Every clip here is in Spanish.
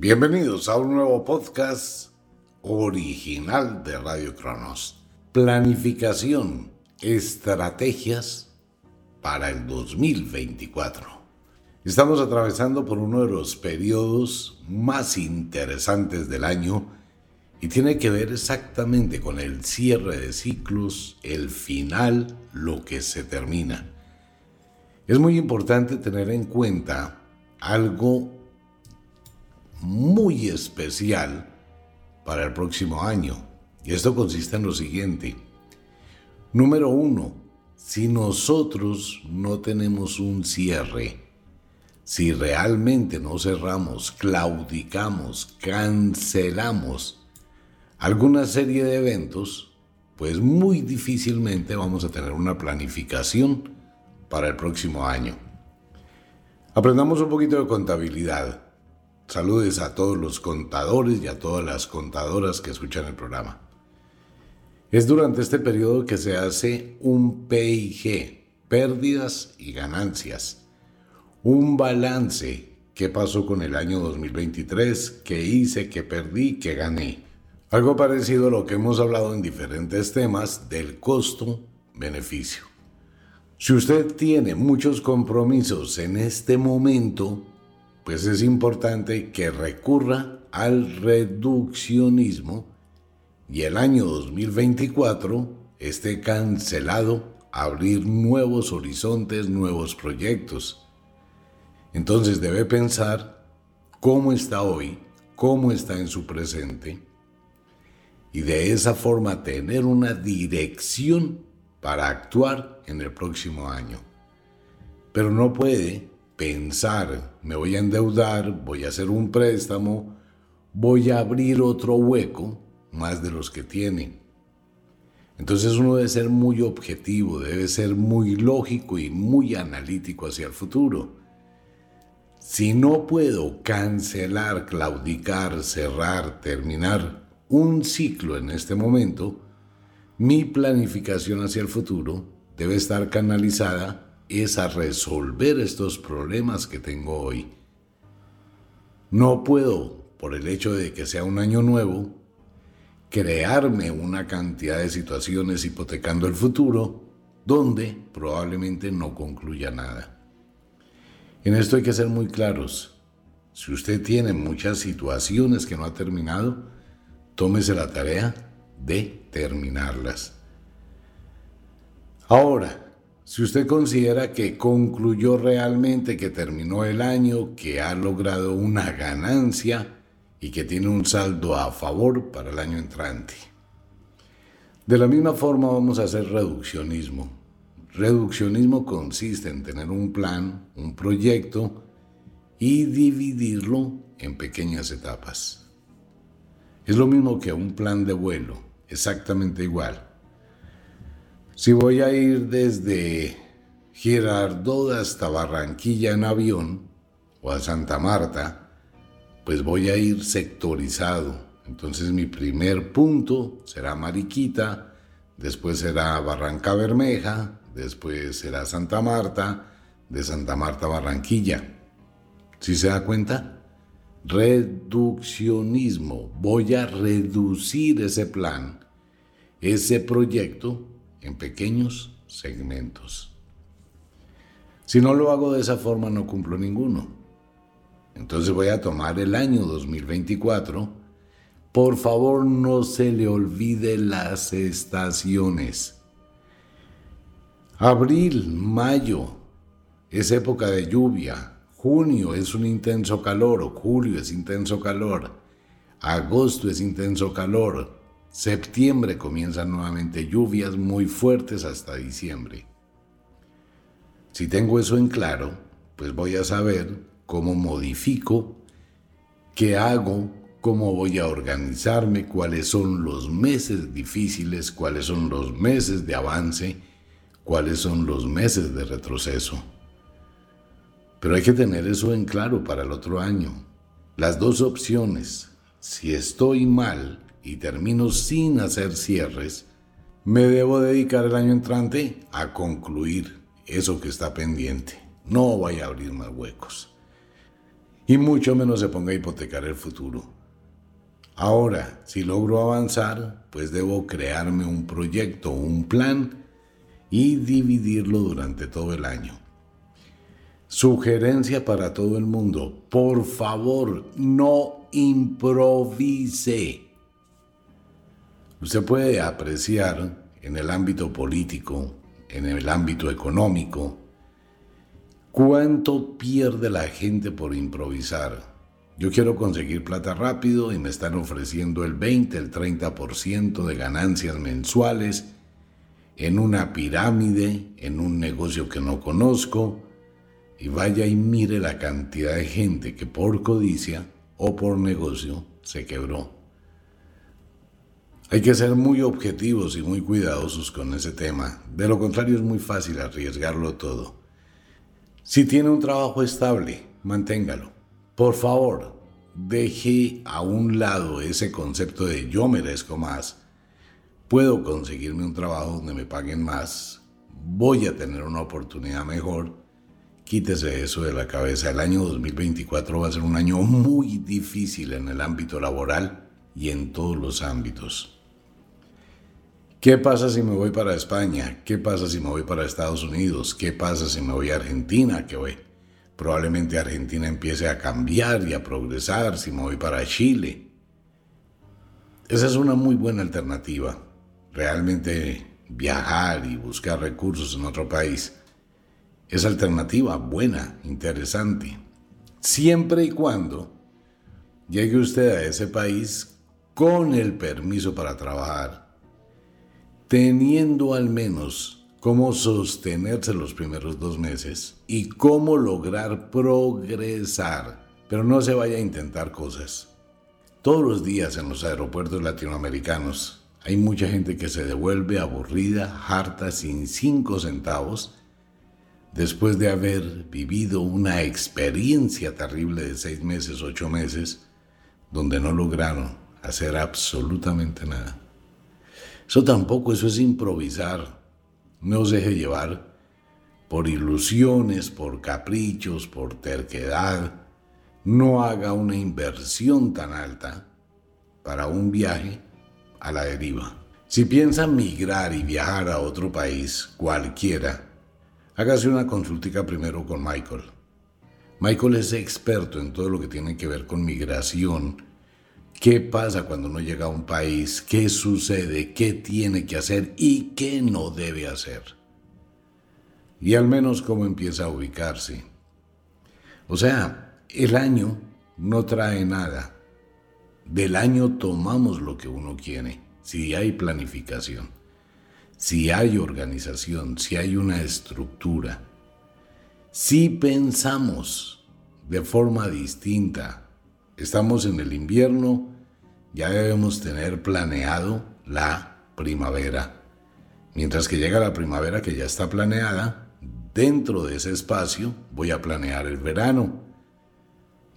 Bienvenidos a un nuevo podcast original de Radio Cronos. Planificación, estrategias para el 2024. Estamos atravesando por uno de los periodos más interesantes del año y tiene que ver exactamente con el cierre de ciclos, el final, lo que se termina. Es muy importante tener en cuenta algo muy especial para el próximo año. Y esto consiste en lo siguiente. Número uno, si nosotros no tenemos un cierre, si realmente no cerramos, claudicamos, cancelamos alguna serie de eventos, pues muy difícilmente vamos a tener una planificación para el próximo año. Aprendamos un poquito de contabilidad. Saludes a todos los contadores y a todas las contadoras que escuchan el programa. Es durante este periodo que se hace un PIG, pérdidas y ganancias, un balance, qué pasó con el año 2023, qué hice, qué perdí, qué gané. Algo parecido a lo que hemos hablado en diferentes temas del costo-beneficio. Si usted tiene muchos compromisos en este momento, pues es importante que recurra al reduccionismo y el año 2024 esté cancelado abrir nuevos horizontes, nuevos proyectos. Entonces debe pensar cómo está hoy, cómo está en su presente y de esa forma tener una dirección para actuar en el próximo año. Pero no puede pensar, me voy a endeudar, voy a hacer un préstamo, voy a abrir otro hueco más de los que tiene. Entonces uno debe ser muy objetivo, debe ser muy lógico y muy analítico hacia el futuro. Si no puedo cancelar, claudicar, cerrar, terminar un ciclo en este momento, mi planificación hacia el futuro debe estar canalizada es a resolver estos problemas que tengo hoy. No puedo, por el hecho de que sea un año nuevo, crearme una cantidad de situaciones hipotecando el futuro donde probablemente no concluya nada. En esto hay que ser muy claros. Si usted tiene muchas situaciones que no ha terminado, tómese la tarea de terminarlas. Ahora, si usted considera que concluyó realmente, que terminó el año, que ha logrado una ganancia y que tiene un saldo a favor para el año entrante. De la misma forma vamos a hacer reduccionismo. Reduccionismo consiste en tener un plan, un proyecto y dividirlo en pequeñas etapas. Es lo mismo que un plan de vuelo, exactamente igual. Si voy a ir desde Girardot hasta Barranquilla en avión o a Santa Marta, pues voy a ir sectorizado. Entonces mi primer punto será Mariquita, después será Barranca Bermeja, después será Santa Marta, de Santa Marta a Barranquilla. ¿Sí se da cuenta? Reduccionismo. Voy a reducir ese plan, ese proyecto en pequeños segmentos. Si no lo hago de esa forma no cumplo ninguno. Entonces voy a tomar el año 2024. Por favor no se le olvide las estaciones. Abril, mayo es época de lluvia. Junio es un intenso calor. Julio es intenso calor. Agosto es intenso calor. Septiembre comienzan nuevamente lluvias muy fuertes hasta diciembre. Si tengo eso en claro, pues voy a saber cómo modifico, qué hago, cómo voy a organizarme, cuáles son los meses difíciles, cuáles son los meses de avance, cuáles son los meses de retroceso. Pero hay que tener eso en claro para el otro año. Las dos opciones, si estoy mal, y termino sin hacer cierres, me debo dedicar el año entrante a concluir eso que está pendiente. No voy a abrir más huecos. y mucho menos se ponga a hipotecar el futuro. Ahora, si logro avanzar, pues debo crearme un proyecto, un plan y dividirlo durante todo el año. Sugerencia para todo el mundo, por favor, no improvise. Usted puede apreciar en el ámbito político, en el ámbito económico, cuánto pierde la gente por improvisar. Yo quiero conseguir plata rápido y me están ofreciendo el 20, el 30% de ganancias mensuales en una pirámide, en un negocio que no conozco, y vaya y mire la cantidad de gente que por codicia o por negocio se quebró. Hay que ser muy objetivos y muy cuidadosos con ese tema, de lo contrario es muy fácil arriesgarlo todo. Si tiene un trabajo estable, manténgalo. Por favor, deje a un lado ese concepto de yo merezco más puedo conseguirme un trabajo donde me paguen más, voy a tener una oportunidad mejor, quítese eso de la cabeza. El año 2024 va a ser un año muy difícil en el ámbito laboral y en todos los ámbitos. ¿Qué pasa si me voy para España? ¿Qué pasa si me voy para Estados Unidos? ¿Qué pasa si me voy a Argentina? ¿Qué voy? Probablemente Argentina empiece a cambiar y a progresar si me voy para Chile. Esa es una muy buena alternativa realmente viajar y buscar recursos en otro país es alternativa buena, interesante, siempre y cuando llegue usted a ese país con el permiso para trabajar, teniendo al menos cómo sostenerse los primeros dos meses y cómo lograr progresar, pero no se vaya a intentar cosas. Todos los días en los aeropuertos latinoamericanos hay mucha gente que se devuelve aburrida, harta, sin cinco centavos, después de haber vivido una experiencia terrible de seis meses, ocho meses, donde no lograron hacer absolutamente nada. Eso tampoco, eso es improvisar. No se deje llevar por ilusiones, por caprichos, por terquedad. No haga una inversión tan alta para un viaje a la deriva. Si piensa migrar y viajar a otro país, cualquiera, hágase una consultica primero con Michael. Michael es experto en todo lo que tiene que ver con migración. ¿Qué pasa cuando uno llega a un país? ¿Qué sucede? ¿Qué tiene que hacer? ¿Y qué no debe hacer? Y al menos cómo empieza a ubicarse. O sea, el año no trae nada. Del año tomamos lo que uno quiere, si hay planificación, si hay organización, si hay una estructura, si pensamos de forma distinta, estamos en el invierno, ya debemos tener planeado la primavera. Mientras que llega la primavera que ya está planeada, dentro de ese espacio voy a planear el verano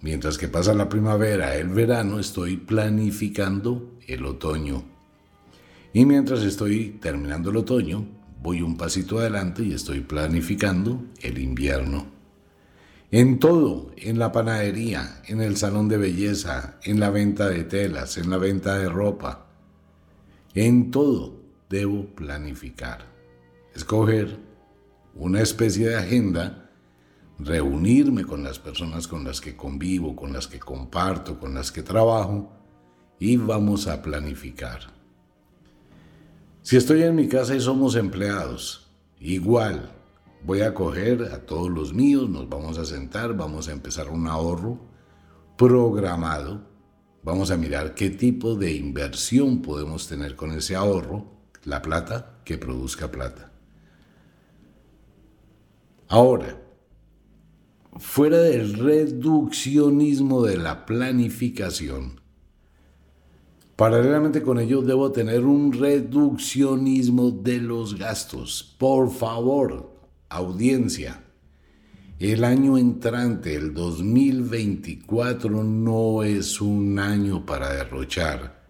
Mientras que pasa la primavera, el verano, estoy planificando el otoño. Y mientras estoy terminando el otoño, voy un pasito adelante y estoy planificando el invierno. En todo, en la panadería, en el salón de belleza, en la venta de telas, en la venta de ropa, en todo debo planificar. Escoger una especie de agenda reunirme con las personas con las que convivo, con las que comparto, con las que trabajo y vamos a planificar. Si estoy en mi casa y somos empleados, igual voy a coger a todos los míos, nos vamos a sentar, vamos a empezar un ahorro programado, vamos a mirar qué tipo de inversión podemos tener con ese ahorro, la plata que produzca plata. Ahora, fuera del reduccionismo de la planificación, paralelamente con ello debo tener un reduccionismo de los gastos. Por favor, audiencia, el año entrante, el 2024, no es un año para derrochar.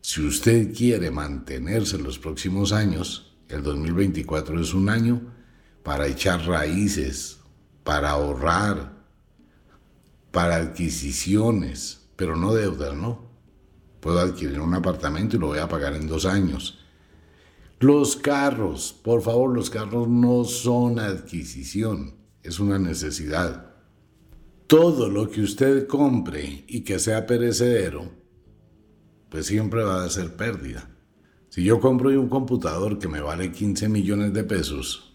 Si usted quiere mantenerse en los próximos años, el 2024 es un año para echar raíces, para ahorrar, para adquisiciones, pero no deudas, ¿no? Puedo adquirir un apartamento y lo voy a pagar en dos años. Los carros, por favor, los carros no son adquisición, es una necesidad. Todo lo que usted compre y que sea perecedero, pues siempre va a ser pérdida. Si yo compro un computador que me vale 15 millones de pesos,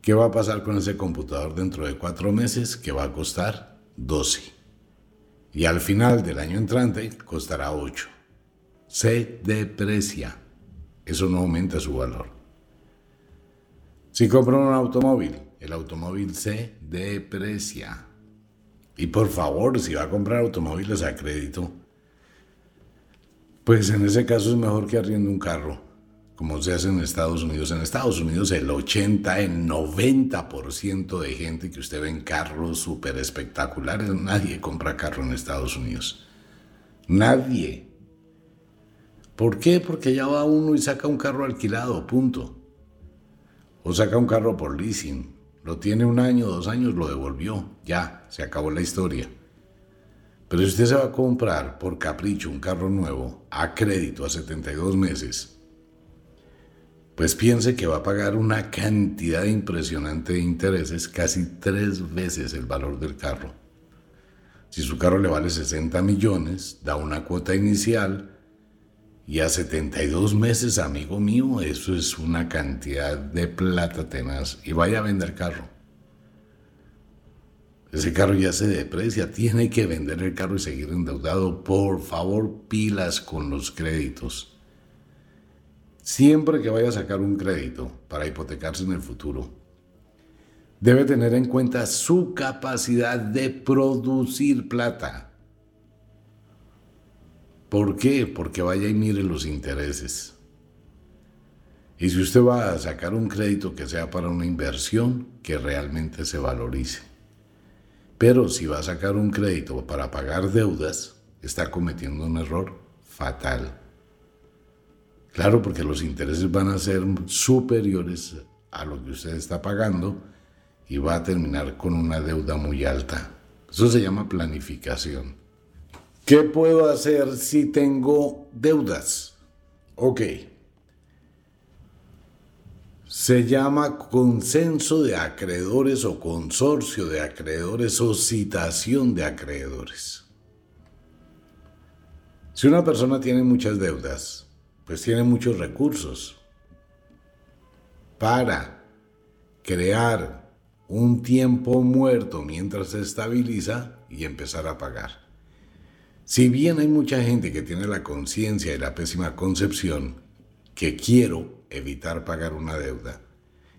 ¿qué va a pasar con ese computador dentro de cuatro meses? Que va a costar 12. Y al final del año entrante costará 8. Se deprecia. Eso no aumenta su valor. Si compro un automóvil, el automóvil se deprecia. Y por favor, si va a comprar automóviles a crédito, pues en ese caso es mejor que arriende un carro, como se hace en Estados Unidos. En Estados Unidos el 80, el 90% de gente que usted ve en carros súper espectaculares, nadie compra carro en Estados Unidos. Nadie. ¿Por qué? Porque ya va uno y saca un carro alquilado, punto. O saca un carro por leasing. Lo tiene un año, dos años, lo devolvió. Ya, se acabó la historia. Pero si usted se va a comprar por capricho un carro nuevo a crédito a 72 meses, pues piense que va a pagar una cantidad impresionante de intereses, casi tres veces el valor del carro. Si su carro le vale 60 millones, da una cuota inicial y a 72 meses, amigo mío, eso es una cantidad de plata tenaz y vaya a vender carro. Ese carro ya se deprecia, tiene que vender el carro y seguir endeudado. Por favor, pilas con los créditos. Siempre que vaya a sacar un crédito para hipotecarse en el futuro, debe tener en cuenta su capacidad de producir plata. ¿Por qué? Porque vaya y mire los intereses. Y si usted va a sacar un crédito que sea para una inversión, que realmente se valorice. Pero si va a sacar un crédito para pagar deudas, está cometiendo un error fatal. Claro, porque los intereses van a ser superiores a lo que usted está pagando y va a terminar con una deuda muy alta. Eso se llama planificación. ¿Qué puedo hacer si tengo deudas? Ok, se llama consenso de acreedores o consorcio de acreedores o citación de acreedores. Si una persona tiene muchas deudas, pues tiene muchos recursos para crear un tiempo muerto mientras se estabiliza y empezar a pagar. Si bien hay mucha gente que tiene la conciencia y la pésima concepción que quiero evitar pagar una deuda.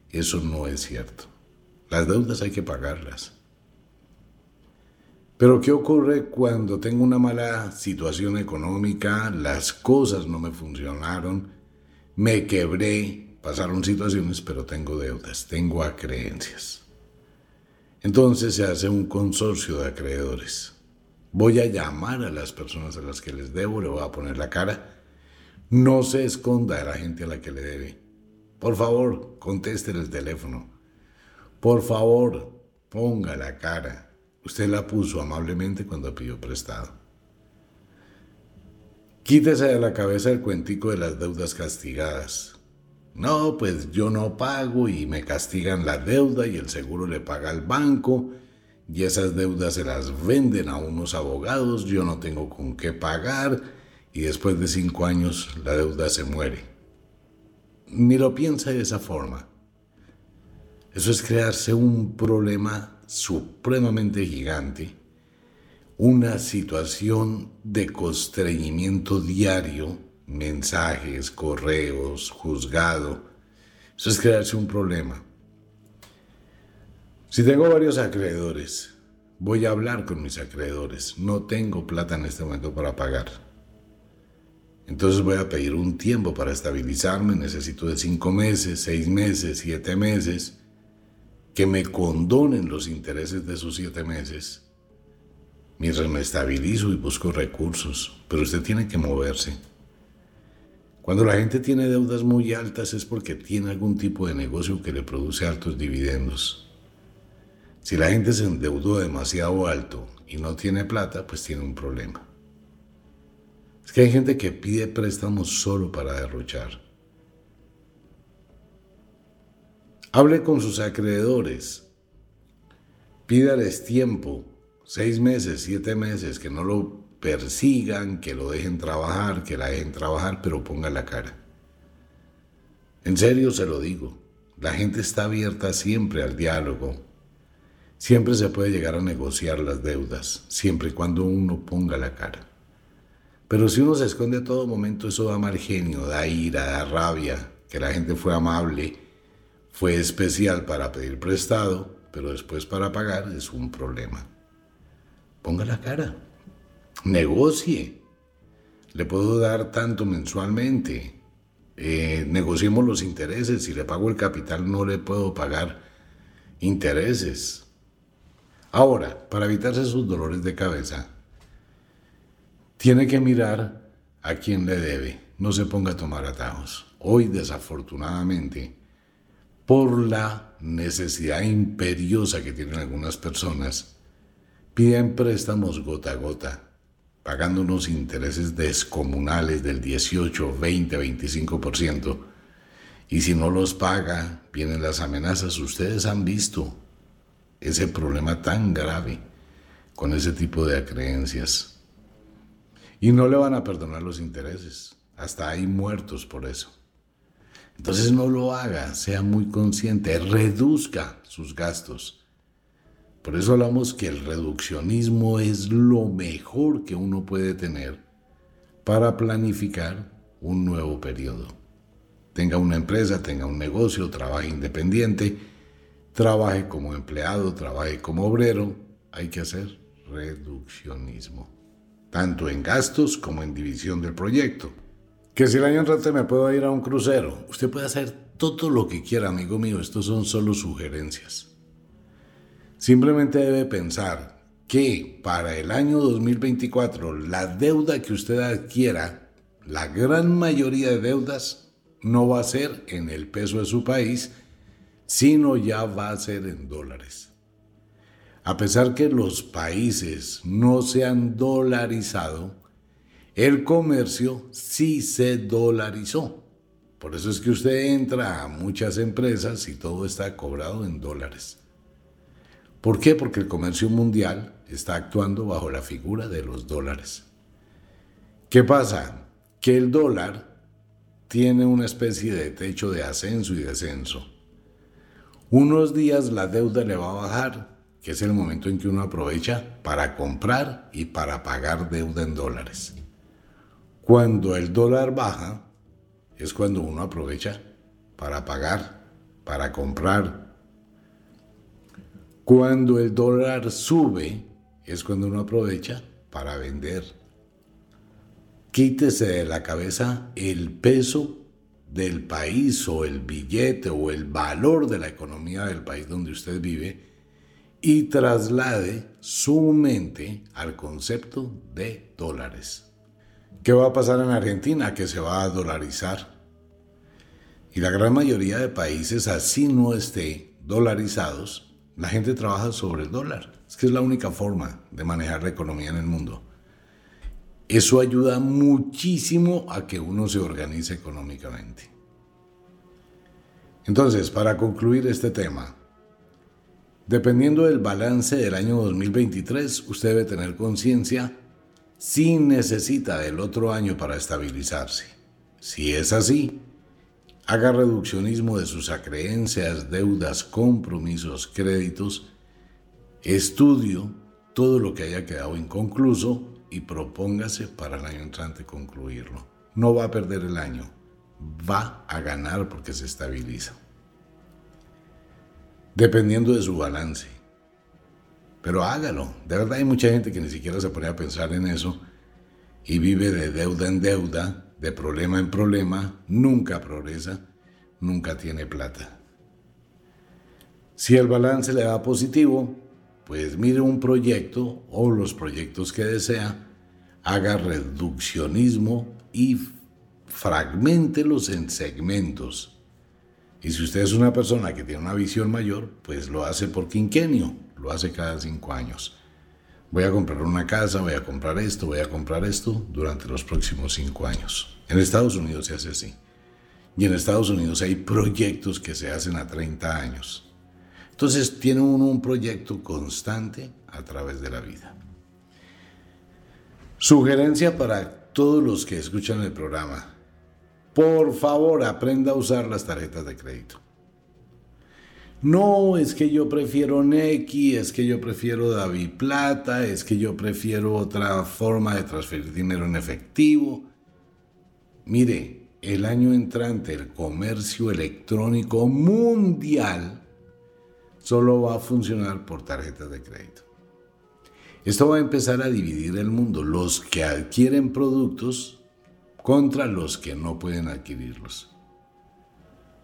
Eso no es cierto. Las deudas hay que pagarlas. Pero ¿qué ocurre cuando tengo una mala situación económica, las cosas no me funcionaron, me quebré, pasaron situaciones, pero tengo deudas, tengo acreencias? Entonces se hace un consorcio de acreedores. Voy a llamar a las personas a las que les debo, le voy a poner la cara no se esconda de la gente a la que le debe. Por favor, conteste el teléfono. Por favor, ponga la cara. Usted la puso amablemente cuando pidió prestado. Quítese de la cabeza el cuentico de las deudas castigadas. No, pues yo no pago y me castigan la deuda y el seguro le paga al banco y esas deudas se las venden a unos abogados, yo no tengo con qué pagar y después de cinco años la deuda se muere. Ni lo piensa de esa forma. Eso es crearse un problema supremamente gigante, una situación de constreñimiento diario, mensajes, correos, juzgado. Eso es crearse un problema. Si tengo varios acreedores, voy a hablar con mis acreedores. No tengo plata en este momento para pagar entonces voy a pedir un tiempo para estabilizarme, necesito de cinco meses, seis meses, siete meses, que me condonen los intereses de esos siete meses. Mientras me estabilizo y busco recursos, pero usted tiene que moverse. Cuando la gente tiene deudas muy altas es porque tiene algún tipo de negocio que le produce altos dividendos. Si la gente se endeudó demasiado alto y no tiene plata, pues tiene un problema. Es que hay gente que pide préstamos solo para derrochar. Hable con sus acreedores. Pídales tiempo, seis meses, siete meses, que no lo persigan, que lo dejen trabajar, que la dejen trabajar, pero ponga la cara. En serio se lo digo, la gente está abierta siempre al diálogo. Siempre se puede llegar a negociar las deudas, siempre y cuando uno ponga la cara. Pero si uno se esconde a todo momento, eso da mal genio, da ira, da rabia, que la gente fue amable, fue especial para pedir prestado, pero después para pagar es un problema. Ponga la cara, negocie. Le puedo dar tanto mensualmente. Eh, negociemos los intereses. Si le pago el capital, no le puedo pagar intereses. Ahora, para evitarse sus dolores de cabeza, tiene que mirar a quién le debe. No se ponga a tomar atajos. Hoy, desafortunadamente, por la necesidad imperiosa que tienen algunas personas, piden préstamos gota a gota, pagando unos intereses descomunales del 18, 20, 25%. Y si no los paga, vienen las amenazas. Ustedes han visto ese problema tan grave con ese tipo de creencias. Y no le van a perdonar los intereses. Hasta hay muertos por eso. Entonces no lo haga, sea muy consciente, reduzca sus gastos. Por eso hablamos que el reduccionismo es lo mejor que uno puede tener para planificar un nuevo periodo. Tenga una empresa, tenga un negocio, trabaje independiente, trabaje como empleado, trabaje como obrero, hay que hacer reduccionismo tanto en gastos como en división del proyecto. Que si el año entrante me puedo ir a un crucero, usted puede hacer todo lo que quiera, amigo mío, estos son solo sugerencias. Simplemente debe pensar que para el año 2024 la deuda que usted adquiera, la gran mayoría de deudas, no va a ser en el peso de su país, sino ya va a ser en dólares a pesar que los países no se han dolarizado, el comercio sí se dolarizó. Por eso es que usted entra a muchas empresas y todo está cobrado en dólares. ¿Por qué? Porque el comercio mundial está actuando bajo la figura de los dólares. ¿Qué pasa? Que el dólar tiene una especie de techo de ascenso y descenso. Unos días la deuda le va a bajar que es el momento en que uno aprovecha para comprar y para pagar deuda en dólares. Cuando el dólar baja, es cuando uno aprovecha para pagar, para comprar. Cuando el dólar sube, es cuando uno aprovecha para vender. Quítese de la cabeza el peso del país o el billete o el valor de la economía del país donde usted vive y traslade su mente al concepto de dólares. ¿Qué va a pasar en Argentina? Que se va a dolarizar. Y la gran mayoría de países, así no esté dolarizados, la gente trabaja sobre el dólar. Es que es la única forma de manejar la economía en el mundo. Eso ayuda muchísimo a que uno se organice económicamente. Entonces, para concluir este tema, Dependiendo del balance del año 2023, usted debe tener conciencia si necesita del otro año para estabilizarse. Si es así, haga reduccionismo de sus acreencias, deudas, compromisos, créditos, estudio todo lo que haya quedado inconcluso y propóngase para el año entrante concluirlo. No va a perder el año, va a ganar porque se estabiliza dependiendo de su balance. Pero hágalo. De verdad hay mucha gente que ni siquiera se pone a pensar en eso y vive de deuda en deuda, de problema en problema, nunca progresa, nunca tiene plata. Si el balance le da positivo, pues mire un proyecto o los proyectos que desea, haga reduccionismo y fragmentelos en segmentos y si usted es una persona que tiene una visión mayor, pues lo hace por quinquenio, lo hace cada cinco años. Voy a comprar una casa, voy a comprar esto, voy a comprar esto durante los próximos cinco años. En Estados Unidos se hace así. Y en Estados Unidos hay proyectos que se hacen a 30 años. Entonces tiene uno un proyecto constante a través de la vida. Sugerencia para todos los que escuchan el programa. Por favor, aprenda a usar las tarjetas de crédito. No, es que yo prefiero Neki, es que yo prefiero David Plata, es que yo prefiero otra forma de transferir dinero en efectivo. Mire, el año entrante el comercio electrónico mundial solo va a funcionar por tarjetas de crédito. Esto va a empezar a dividir el mundo, los que adquieren productos contra los que no pueden adquirirlos.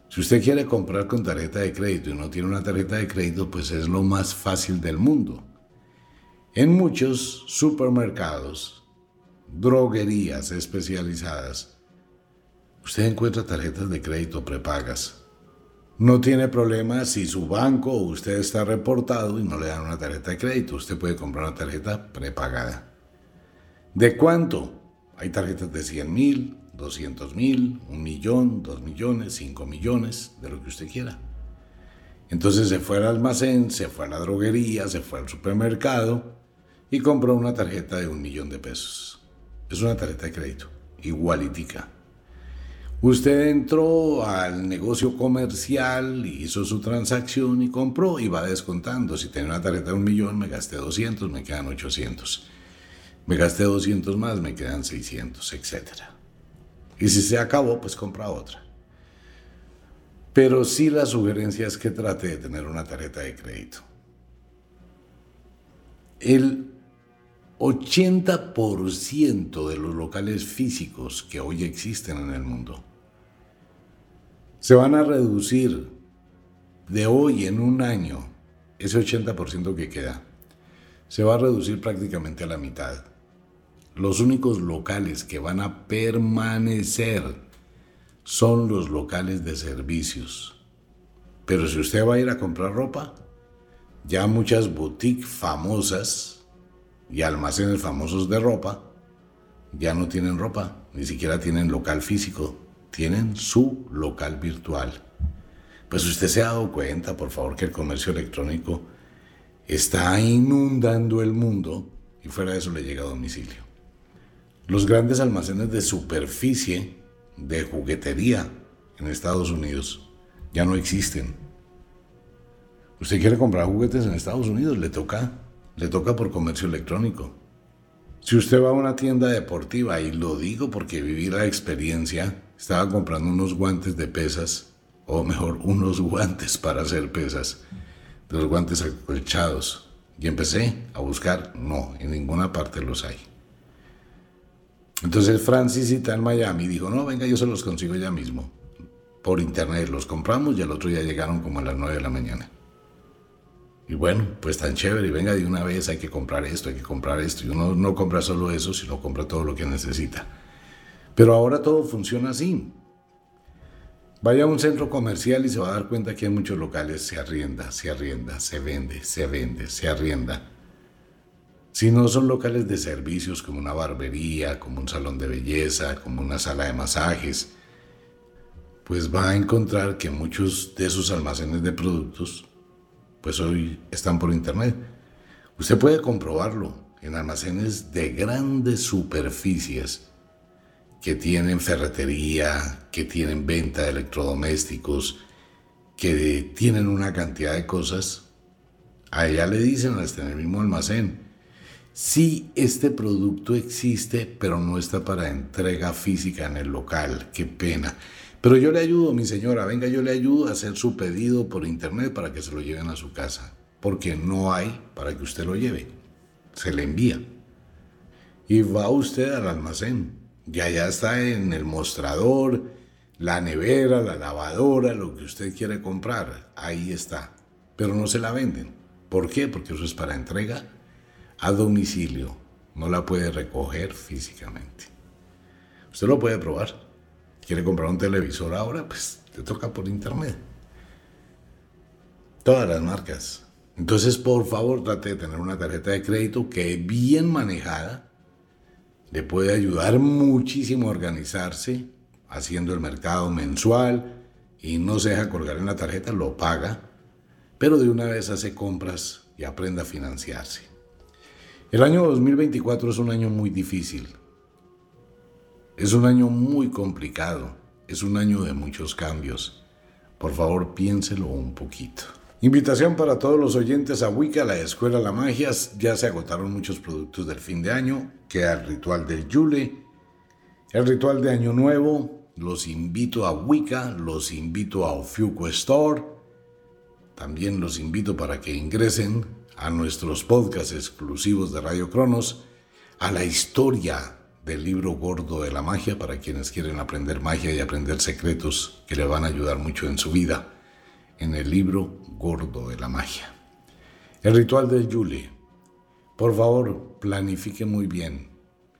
Si usted quiere comprar con tarjeta de crédito y no tiene una tarjeta de crédito, pues es lo más fácil del mundo. En muchos supermercados, droguerías especializadas, usted encuentra tarjetas de crédito prepagas. No tiene problema si su banco o usted está reportado y no le dan una tarjeta de crédito. Usted puede comprar una tarjeta prepagada. ¿De cuánto? Hay tarjetas de 100 mil, 200 mil, un millón, dos millones, cinco millones, de lo que usted quiera. Entonces se fue al almacén, se fue a la droguería, se fue al supermercado y compró una tarjeta de un millón de pesos. Es una tarjeta de crédito, igualitica. Usted entró al negocio comercial, hizo su transacción y compró y va descontando. Si tenía una tarjeta de un millón, me gasté 200, me quedan 800. Me gasté 200 más, me quedan 600, etcétera. Y si se acabó, pues compra otra. Pero sí la sugerencia es que trate de tener una tarjeta de crédito. El 80% de los locales físicos que hoy existen en el mundo se van a reducir de hoy en un año, ese 80% que queda, se va a reducir prácticamente a la mitad. Los únicos locales que van a permanecer son los locales de servicios. Pero si usted va a ir a comprar ropa, ya muchas boutiques famosas y almacenes famosos de ropa ya no tienen ropa, ni siquiera tienen local físico, tienen su local virtual. Pues usted se ha dado cuenta, por favor, que el comercio electrónico está inundando el mundo y fuera de eso le llega a domicilio. Los grandes almacenes de superficie de juguetería en Estados Unidos ya no existen. Usted quiere comprar juguetes en Estados Unidos, le toca, le toca por comercio electrónico. Si usted va a una tienda deportiva, y lo digo porque viví la experiencia, estaba comprando unos guantes de pesas, o mejor, unos guantes para hacer pesas, de los guantes acolchados, y empecé a buscar, no, en ninguna parte los hay. Entonces Francis está en Miami dijo, no, venga, yo se los consigo ya mismo. Por internet los compramos y al otro día llegaron como a las 9 de la mañana. Y bueno, pues tan chévere, y venga de una vez, hay que comprar esto, hay que comprar esto. Y uno no compra solo eso, sino compra todo lo que necesita. Pero ahora todo funciona así. Vaya a un centro comercial y se va a dar cuenta que hay muchos locales, se arrienda, se arrienda, se vende, se vende, se arrienda. Si no son locales de servicios como una barbería, como un salón de belleza, como una sala de masajes, pues va a encontrar que muchos de esos almacenes de productos, pues hoy están por internet. Usted puede comprobarlo en almacenes de grandes superficies que tienen ferretería, que tienen venta de electrodomésticos, que tienen una cantidad de cosas. A ella le dicen hasta en el mismo almacén, Sí, este producto existe, pero no está para entrega física en el local. Qué pena. Pero yo le ayudo, mi señora. Venga, yo le ayudo a hacer su pedido por internet para que se lo lleven a su casa. Porque no hay para que usted lo lleve. Se le envía. Y va usted al almacén. Ya ya está en el mostrador, la nevera, la lavadora, lo que usted quiere comprar. Ahí está. Pero no se la venden. ¿Por qué? Porque eso es para entrega a domicilio, no la puede recoger físicamente. Usted lo puede probar. ¿Quiere comprar un televisor ahora? Pues te toca por internet. Todas las marcas. Entonces, por favor, trate de tener una tarjeta de crédito que bien manejada le puede ayudar muchísimo a organizarse haciendo el mercado mensual y no se deja colgar en la tarjeta, lo paga, pero de una vez hace compras y aprenda a financiarse. El año 2024 es un año muy difícil, es un año muy complicado, es un año de muchos cambios. Por favor, piénselo un poquito. Invitación para todos los oyentes a Wicca, la Escuela La Magia. Ya se agotaron muchos productos del fin de año. Queda el ritual del Yule, el ritual de Año Nuevo. Los invito a Wicca, los invito a Ofiuco Store. También los invito para que ingresen a nuestros podcasts exclusivos de Radio Cronos, a la historia del libro gordo de la magia para quienes quieren aprender magia y aprender secretos que le van a ayudar mucho en su vida, en el libro gordo de la magia. El ritual del Yule. Por favor, planifique muy bien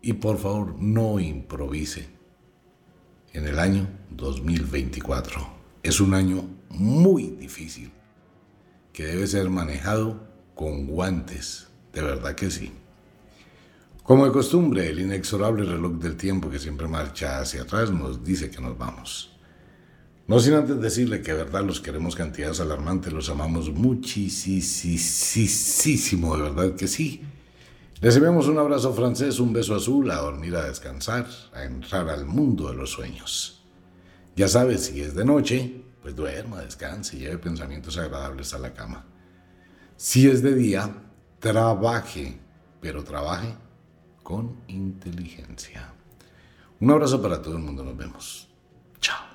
y por favor no improvise. En el año 2024 es un año muy difícil que debe ser manejado con guantes, de verdad que sí. Como de costumbre, el inexorable reloj del tiempo que siempre marcha hacia atrás nos dice que nos vamos. No sin antes decirle que de verdad los queremos cantidades alarmantes, los amamos muchísimo, de verdad que sí. Les enviamos un abrazo francés, un beso azul, a dormir, a descansar, a entrar al mundo de los sueños. Ya sabes, si es de noche, pues duerma, descanse lleve pensamientos agradables a la cama. Si es de día, trabaje, pero trabaje con inteligencia. Un abrazo para todo el mundo, nos vemos. Chao.